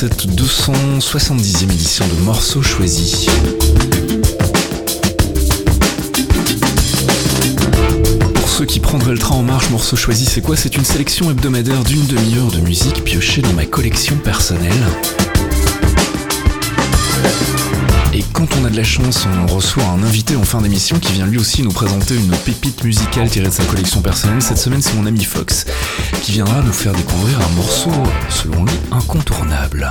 Cette 270e édition de Morceaux choisis. Pour ceux qui prendraient le train en marche, Morceaux choisis, c'est quoi? C'est une sélection hebdomadaire d'une demi-heure de musique piochée dans ma collection personnelle. Et quand on a de la chance, on reçoit un invité en fin d'émission qui vient lui aussi nous présenter une pépite musicale tirée de sa collection personnelle. Cette semaine, c'est mon ami Fox qui viendra nous faire découvrir un morceau, selon lui, incontournable.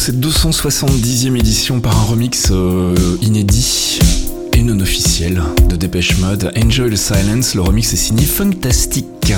Cette 270e édition par un remix euh, inédit et non officiel de Dépêche Mode. Enjoy the Silence, le remix est signé Fantastic.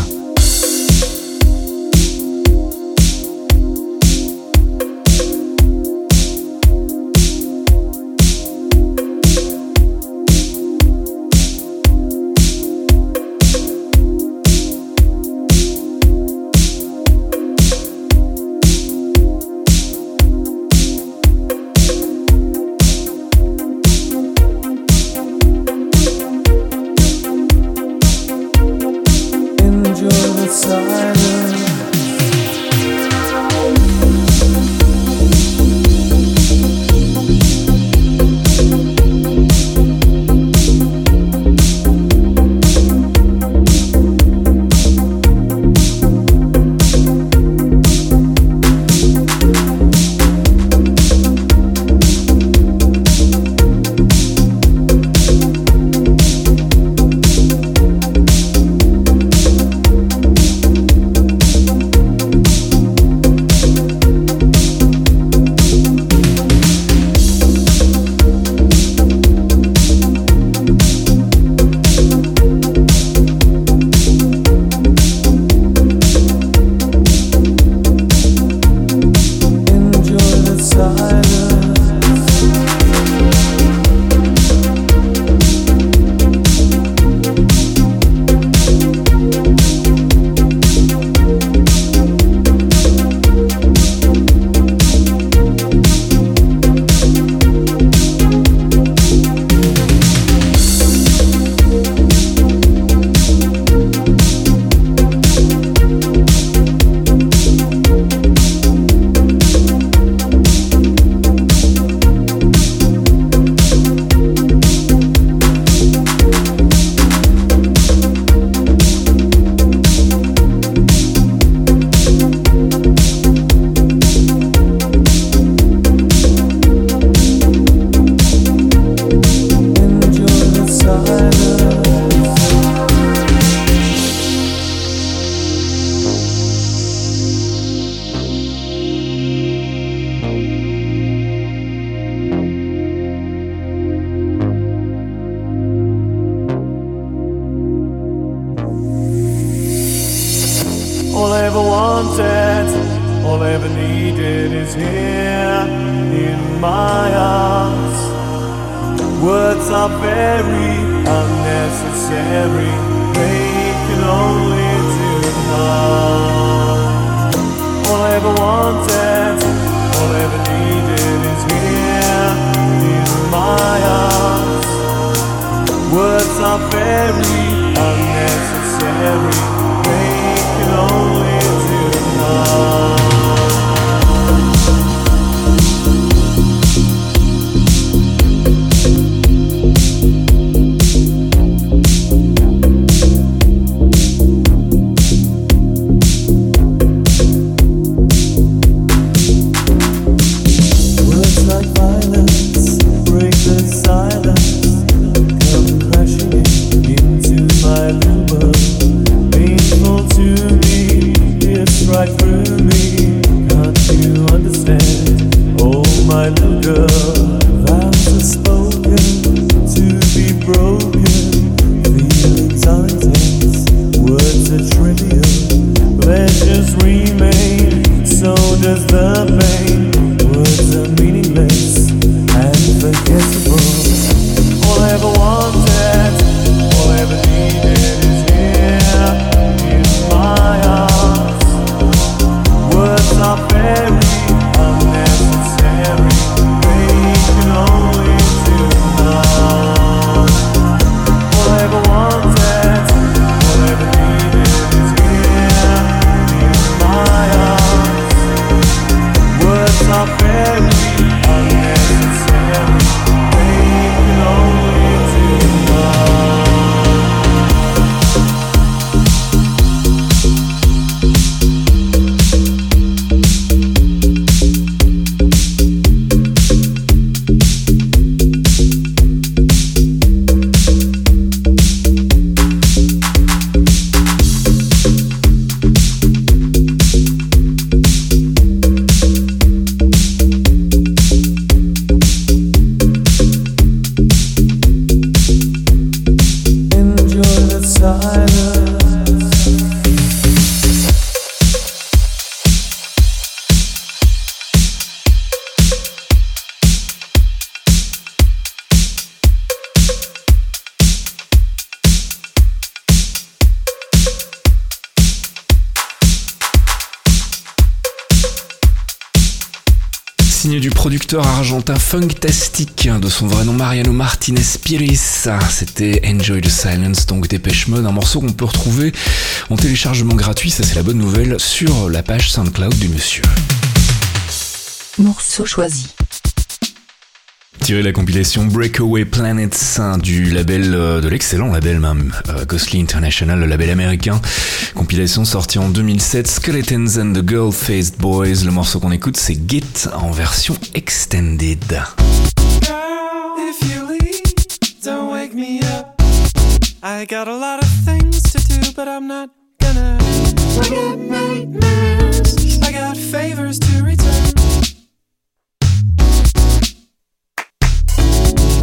Argentin Funktastic, de son vrai nom Mariano Martinez Piris. C'était Enjoy the Silence, donc Dépêche Mode, un morceau qu'on peut retrouver en téléchargement gratuit, ça c'est la bonne nouvelle, sur la page SoundCloud du monsieur. Morceau choisi. Tiré la compilation Breakaway Planets du label, euh, de l'excellent label même, euh, Ghostly International, le label américain. Compilation sortie en 2007, Skeletons and the Girl-Faced Boys. Le morceau qu'on écoute, c'est Git en version extended. I got a lot of things to do, but I'm not gonna forget nightmares. I got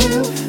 you.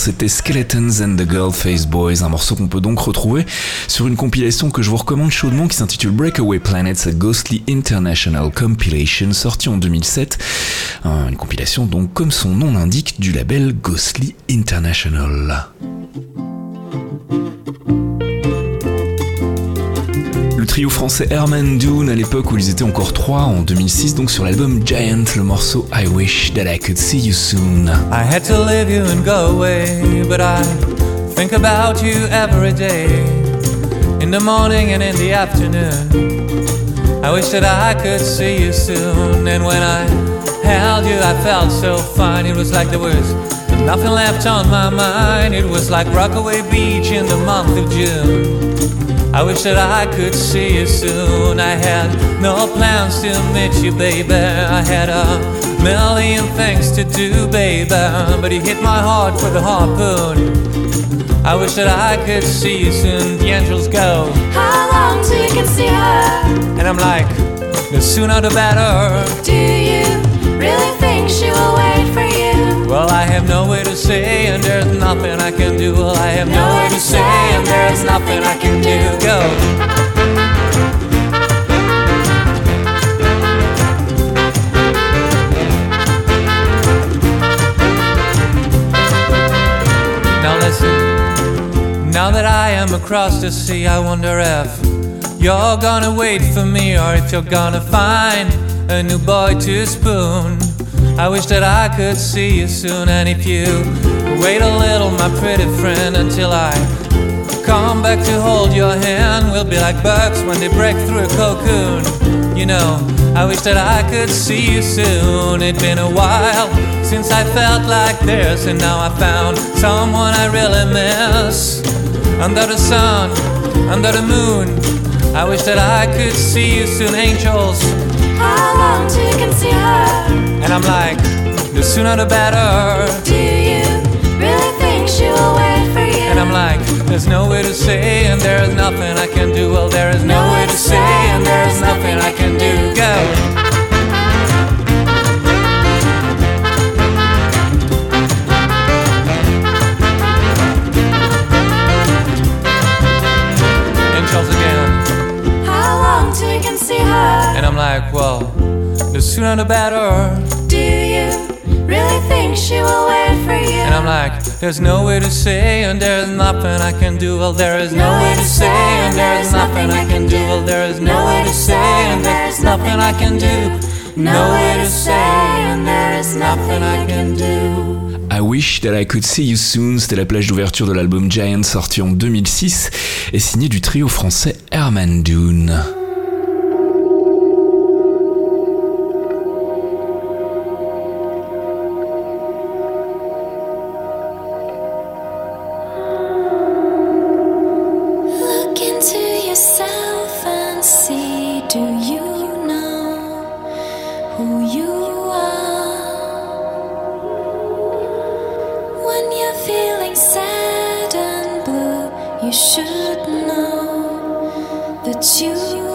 C'était Skeletons and the Girl Face Boys, un morceau qu'on peut donc retrouver sur une compilation que je vous recommande chaudement qui s'intitule Breakaway Planets a Ghostly International Compilation, sortie en 2007. Une compilation donc, comme son nom l'indique, du label Ghostly International. Trio français Herman Dune à l'époque où ils étaient encore trois en 2006 donc sur l'album Giant le morceau I Wish That I Could See You Soon. I had to leave you and go away but I think about you every day in the morning and in the afternoon. I wish that I could see you soon and when I held you I felt so fine it was like there was nothing left on my mind it was like Rockaway Beach in the month of June. I wish that I could see you soon. I had no plans to meet you, baby. I had a million things to do, baby. But you hit my heart with a harpoon. I wish that I could see you soon. The angels go. How long till you can see her? And I'm like, the sooner the better. Do you really think she will wait for you? Well, I have no way to say, and there's nothing I can do. Well, I have no way to say, and there's nothing I can do. Go. Now that I am across the sea, I wonder if you're gonna wait for me or if you're gonna find a new boy to spoon. I wish that I could see you soon. And if you wait a little, my pretty friend, until I come back to hold your hand, we'll be like bugs when they break through a cocoon. You know, I wish that I could see you soon. It's been a while since I felt like this, and now I found someone I really miss. Under the sun, under the moon, I wish that I could see you soon, angels. How long till you can see her? And I'm like, the sooner the better. Do you I'm like, there's no way to say, and there's nothing I can do. Well, there is no way to say, and there's nothing I can do. Go. Angels again. How long till you can see her? And I'm like, well, the sooner the better. Do you think she will wait for you? And I'm like, there's no way to say, and there's nothing I can do. Well, there is no way to say, and there's nothing I can do. Well, there is no way to say, and there's nothing I can do. No way to say, and there is nothing I can do. I Wish That I Could See You Soon, c'était la plage d'ouverture de l'album Giant sorti en 2006 et signé du trio français Herman Dune. Should know that you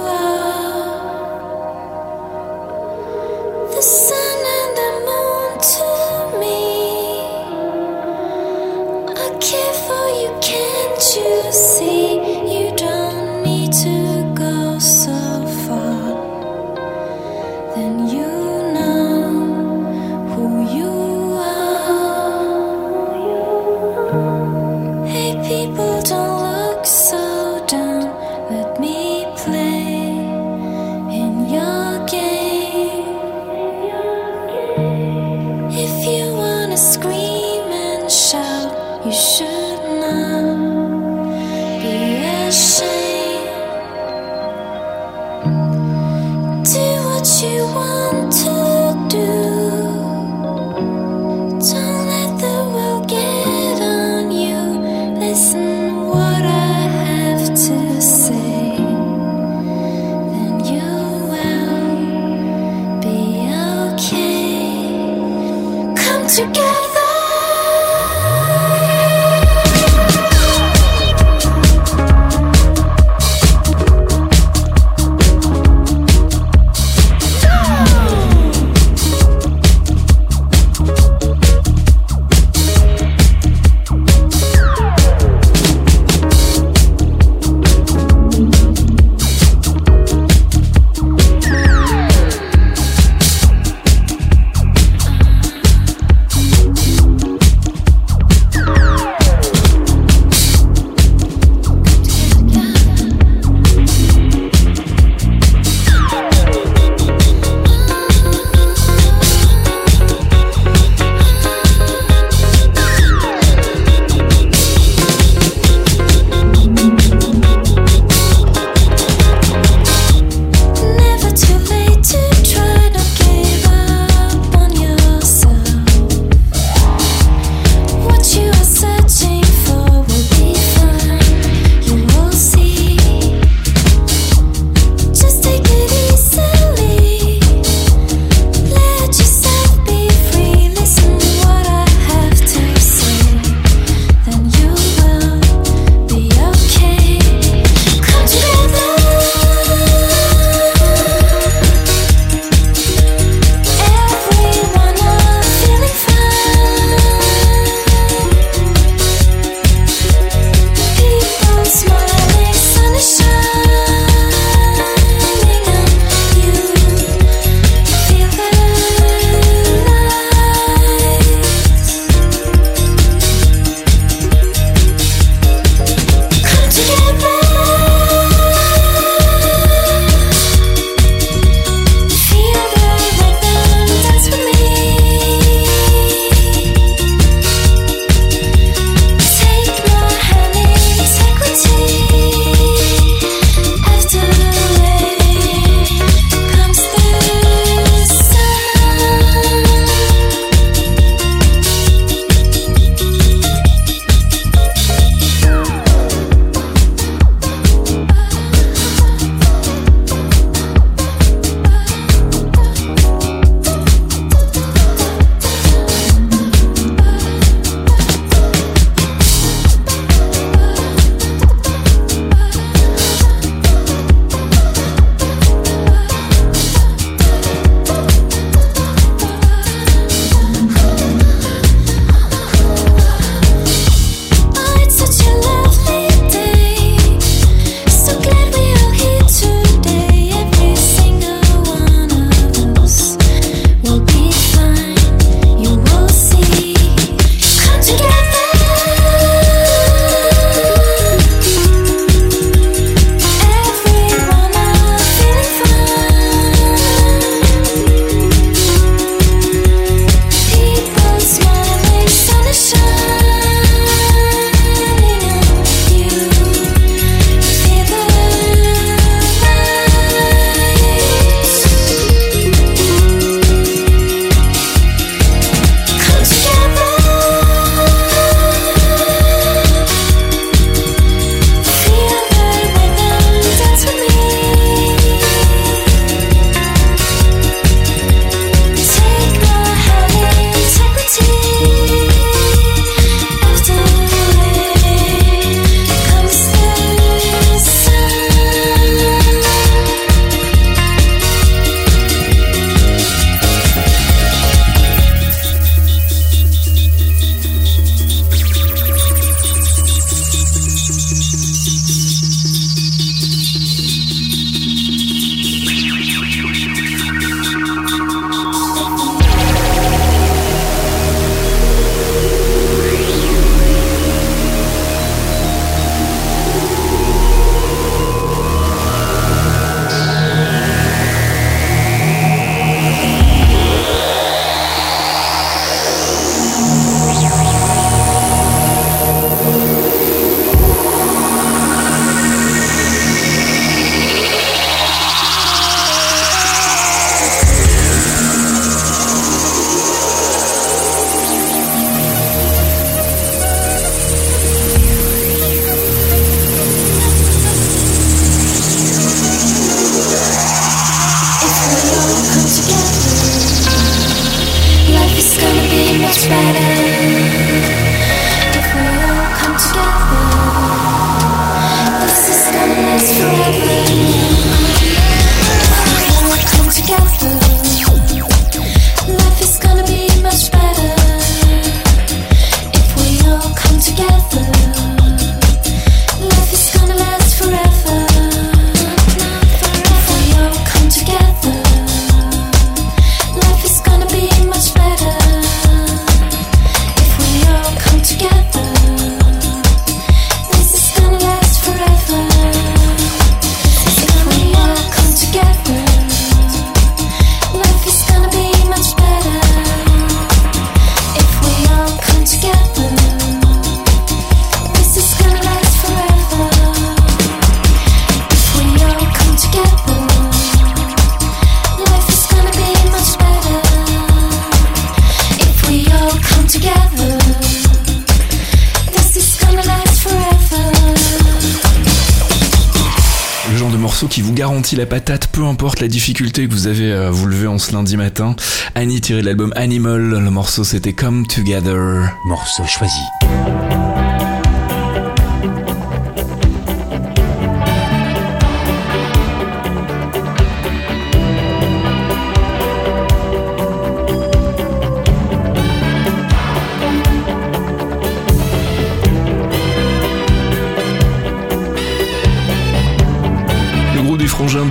importe la difficulté que vous avez à vous lever en ce lundi matin. Annie tiré de l'album Animal, le morceau c'était Come Together. Morceau choisi.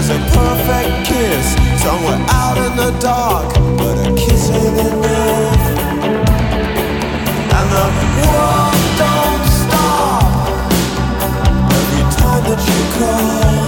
There's a perfect kiss somewhere out in the dark, but a kiss ain't enough. And the world don't stop every time that you call.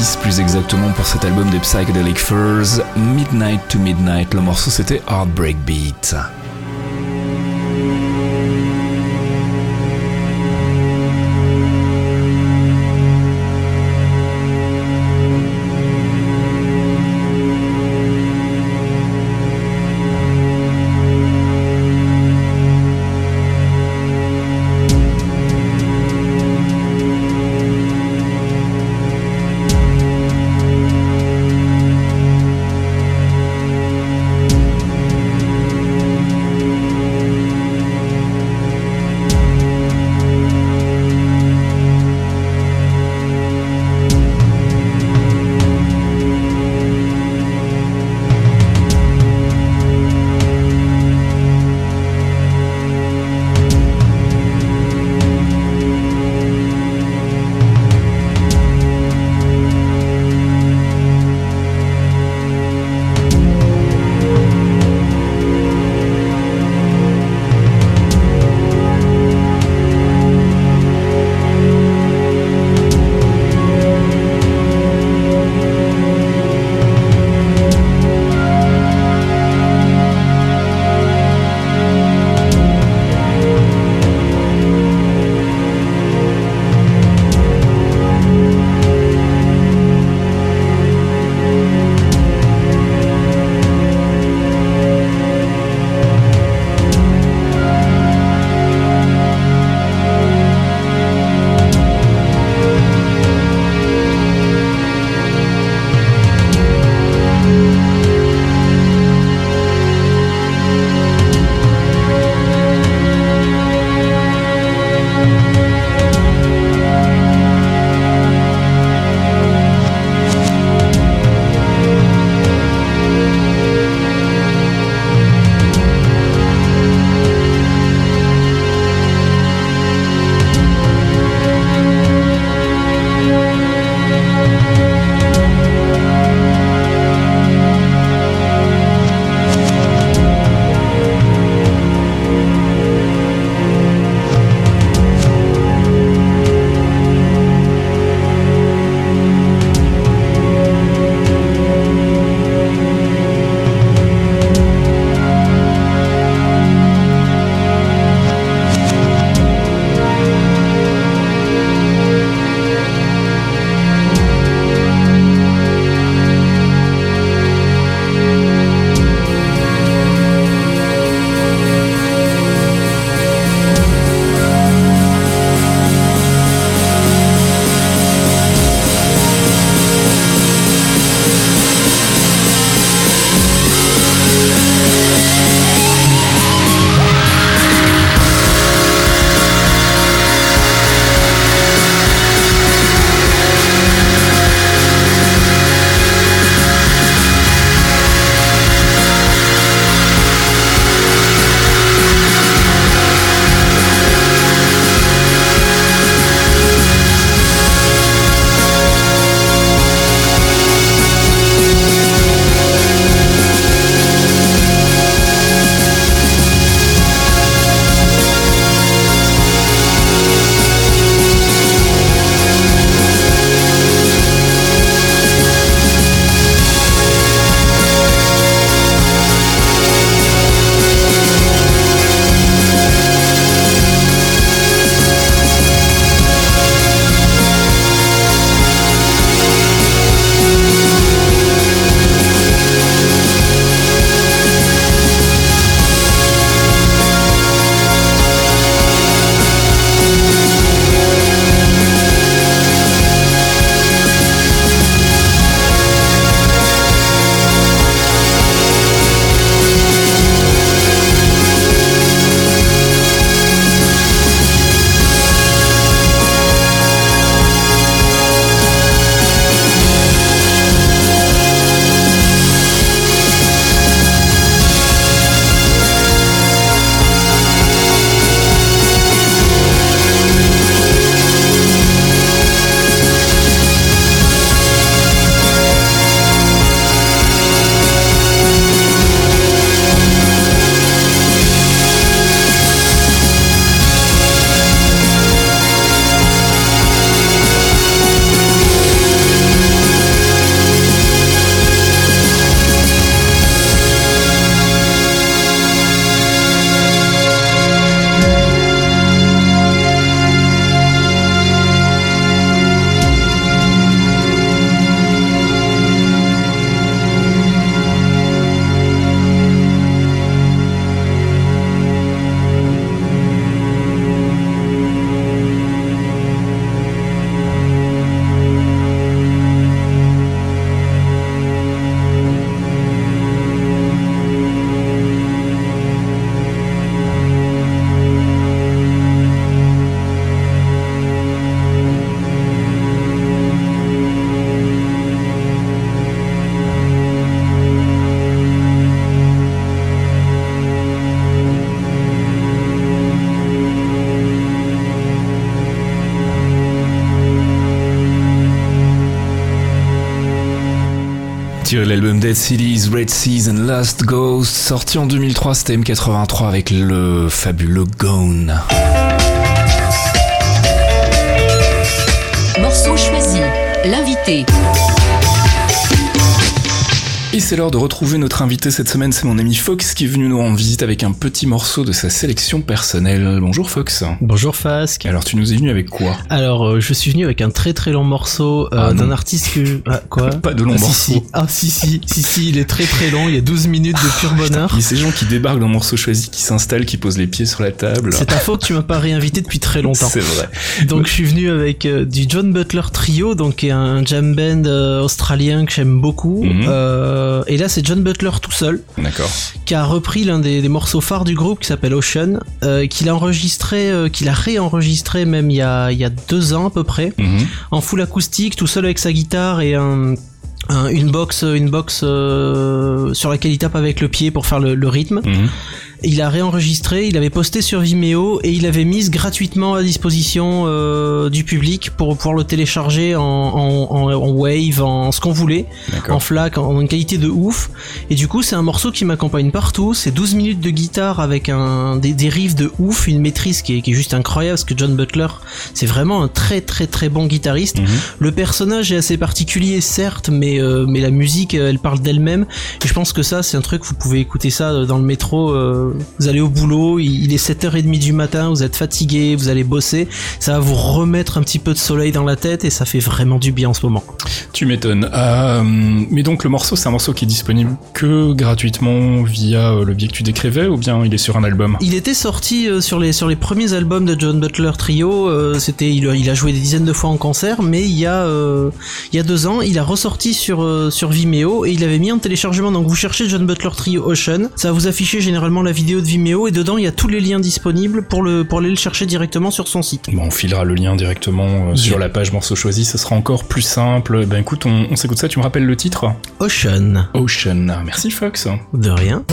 86 plus exactement pour cet album des Psychedelic Furs, Midnight to Midnight. Le morceau c'était Heartbreak Beat. Dead Cities, Red Seas and Last Ghost, sorti en 2003, c'était M83 avec le fabuleux Gone. Morceau choisi. L'invité. Et c'est l'heure de retrouver notre invité cette semaine, c'est mon ami Fox qui est venu nous rendre visite avec un petit morceau de sa sélection personnelle. Bonjour Fox. Bonjour Fasque. Alors tu nous es venu avec quoi? Alors euh, je suis venu avec un très très long morceau euh, Ah, d'un artiste que... Ah, quoi? Pas de long ah, morceau. si. Ah si si, si si, il est très très long, il y a 12 minutes de pur bonheur. A ces gens qui débarquent dans le morceau choisi, qui s'installent, qui posent les pieds sur la table. C'est ta faute, tu m'as pas réinvité depuis très longtemps. C'est vrai. Donc je suis venu avec euh, du John Butler Trio, donc qui est un jam band australien que j'aime beaucoup. Mhm. Euh, et là c'est John Butler tout seul qui a repris l'un des, des morceaux phares du groupe qui s'appelle Ocean, euh, qu'il a enregistré, euh, qu'il a réenregistré même il y a, il y a deux ans à peu près. Mhm. en full acoustique, tout seul avec sa guitare et un, un- une box, une box euh, sur laquelle il tape avec le pied pour faire le, le rythme. Mhm. Il a réenregistré, il avait posté sur Vimeo et il avait mis gratuitement à disposition euh, du public pour pouvoir le télécharger en, en, en- en wave, en ce qu'on voulait, en. FLAC, en une qualité de ouf. Et du coup, c'est un morceau qui m'accompagne partout. C'est 12 minutes de guitare avec un, des, des riffs de ouf, une maîtrise qui est, qui est juste incroyable parce que John Butler, c'est vraiment un très très très bon guitariste. Mhm. Le personnage est assez particulier, certes, mais, euh, mais la musique, elle parle d'elle-même. Et je pense que ça, c'est un truc, vous pouvez écouter ça euh, dans le métro. euh, vous allez au boulot, il, est 7h30 du matin, vous êtes fatigué, vous allez bosser. Ça va vous remettre un petit peu de soleil dans la tête et ça fait vraiment du bien en ce moment. Tu m'étonnes. Euh, mais donc le morceau, c'est un morceau qui est disponible que gratuitement via euh, le biais que tu décrivais ou bien il est sur un album? Il était sorti euh, sur les sur les premiers albums de John Butler Trio. C'était il, a- il a joué des dizaines de fois en concert, mais il y a euh, il y a deux ans, il a ressorti sur sur Vimeo et il avait mis en téléchargement. Donc vous cherchez John Butler Trio Ocean, ça va vous afficher généralement la vidéo de Vimeo et dedans il y a tous les liens disponibles pour le pour aller le chercher directement sur son site. Bon, on filera le lien directement euh, sur la page morceau choisi, ça sera encore plus simple. Ben écoute, on, on s'écoute ça, tu me rappelles le titre? Ocean, Ocean. Merci Fox. de rien.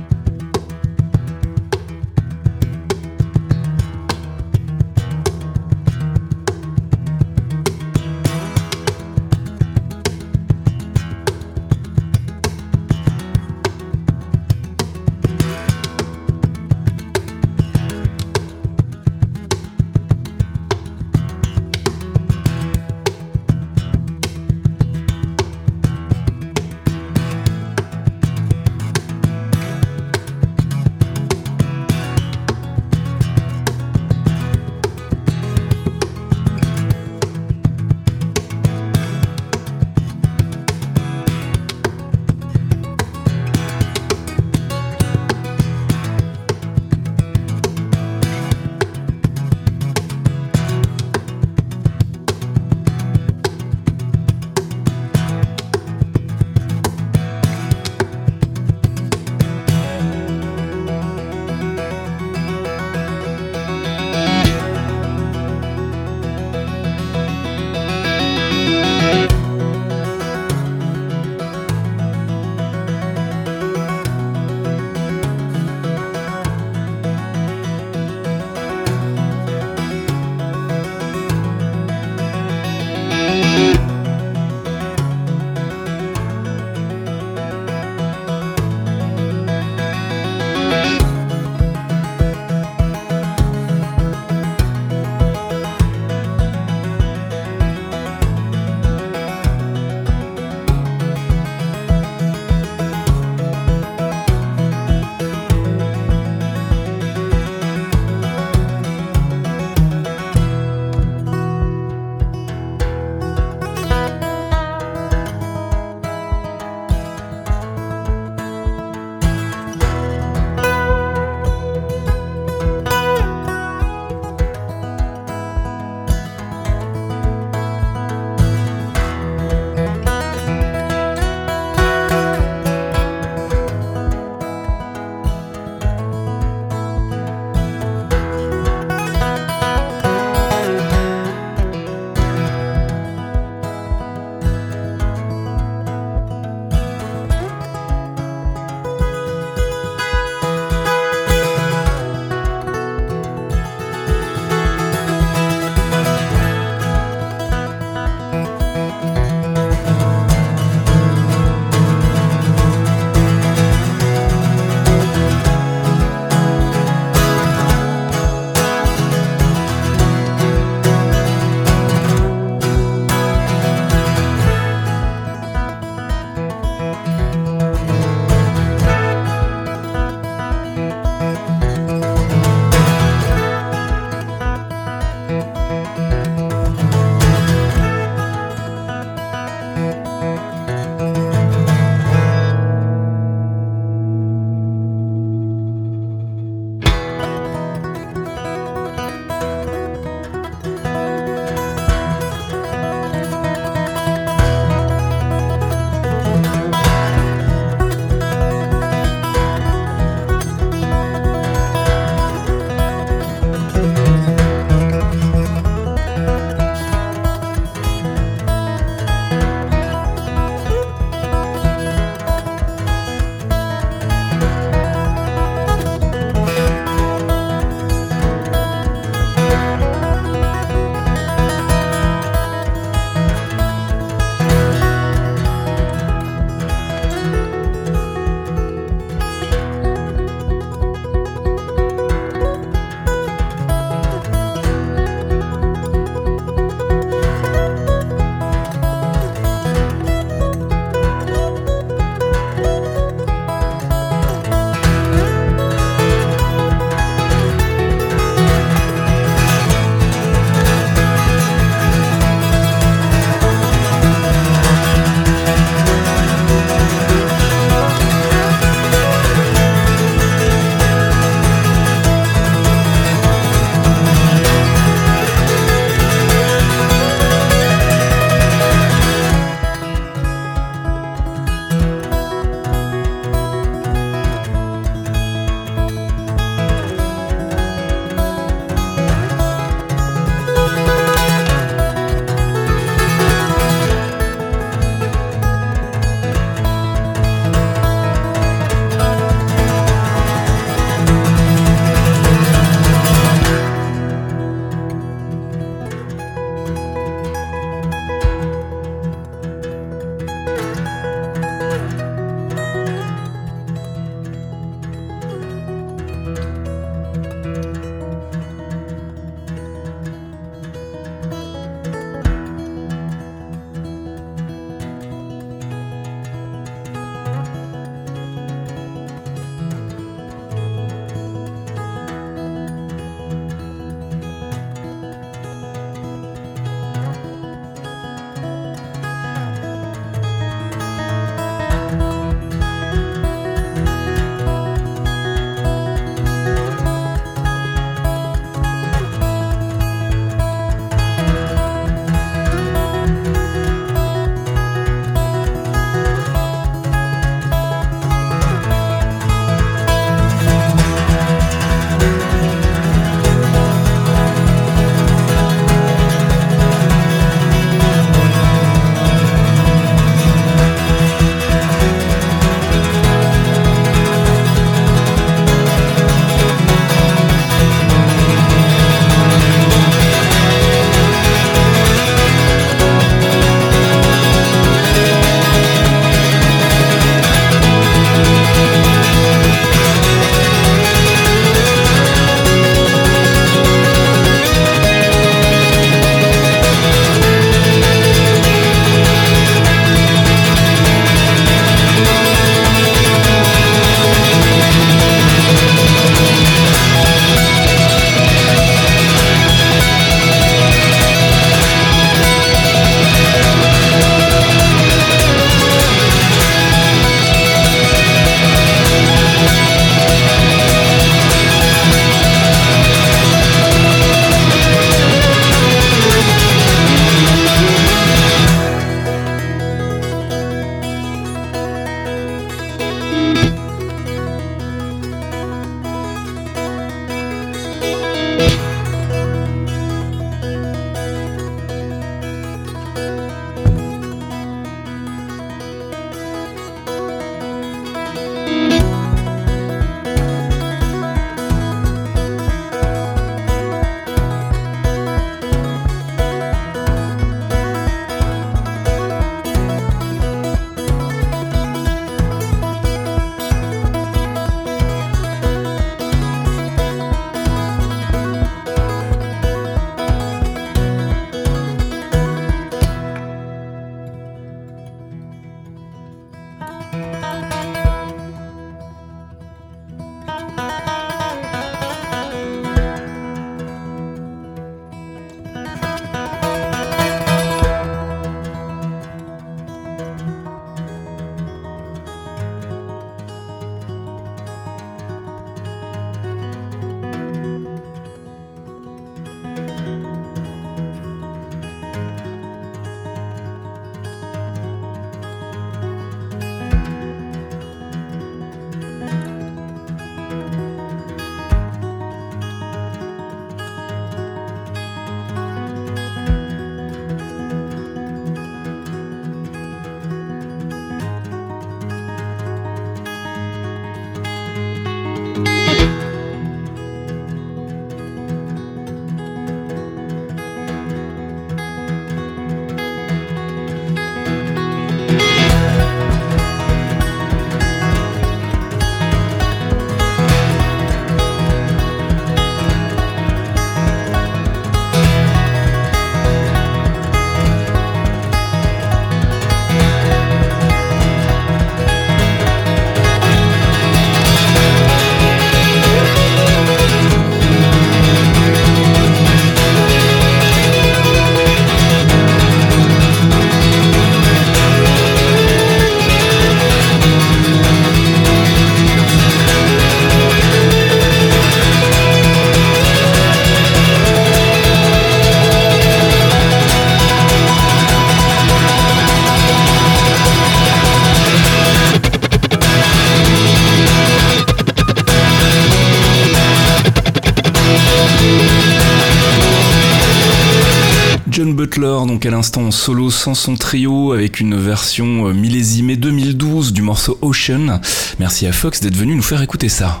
À l'instant en solo sans son trio, avec une version euh, millésimée 2012 du morceau Ocean. Merci à Fox d'être venu nous faire écouter ça.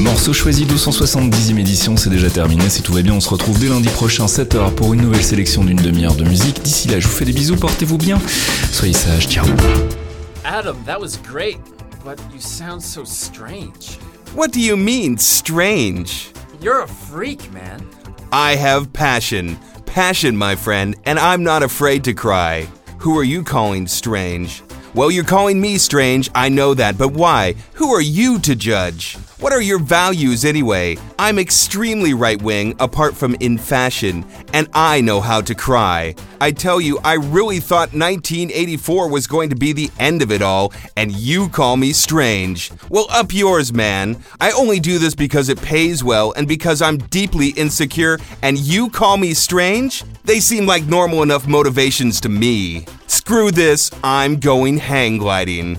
Morceau choisi 270e édition, c'est déjà terminé. Si tout va bien, on se retrouve dès lundi prochain 7h pour une nouvelle sélection d'une demi-heure de musique. D'ici là, je vous fais des bisous, portez-vous bien. Soyez sages, ciao. Adam, that was great, but you sound so strange. What do you mean, strange? You're a freak, man. I have passion. Passion, my friend, and I'm not afraid to cry. Who are you calling strange? Well, you're calling me strange, I know that, but why? Who are you to judge? What are your values anyway? I'm extremely right wing, apart from in fashion, and I know how to cry. I tell you, I really thought 1984 was going to be the end of it all, and you call me strange. Well, up yours, man. I only do this because it pays well and because I'm deeply insecure, and you call me strange? They seem like normal enough motivations to me. Screw this, I'm going hang gliding.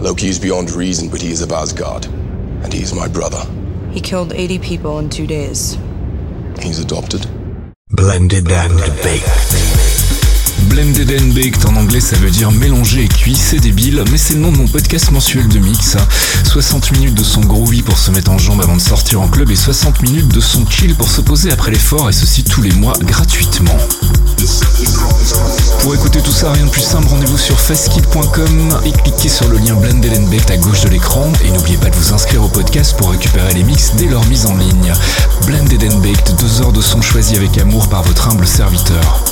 Loki is beyond reason, but he is of Asgard. And he is my brother. He killed 80 people in two days. He's adopted. Blended and baked. Blended and Baked en anglais ça veut dire mélanger et cuit, c'est débile, mais c'est le nom de mon podcast mensuel de mix. 60 minutes de son groovy pour se mettre en jambe avant de sortir en club et 60 minutes de son chill pour se poser après l'effort et ceci tous les mois gratuitement. Pour écouter tout ça, rien de plus simple, rendez-vous sur festkit.com et cliquez sur le lien Blended and Baked à gauche de l'écran et n'oubliez pas de vous inscrire au podcast pour récupérer les mix dès leur mise en ligne. Blended and Baked, deux heures de son choisi avec amour par votre humble serviteur.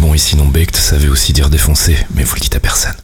Bon, et sinon Baked, ça veut aussi dire défoncer, mais vous le dites à personne.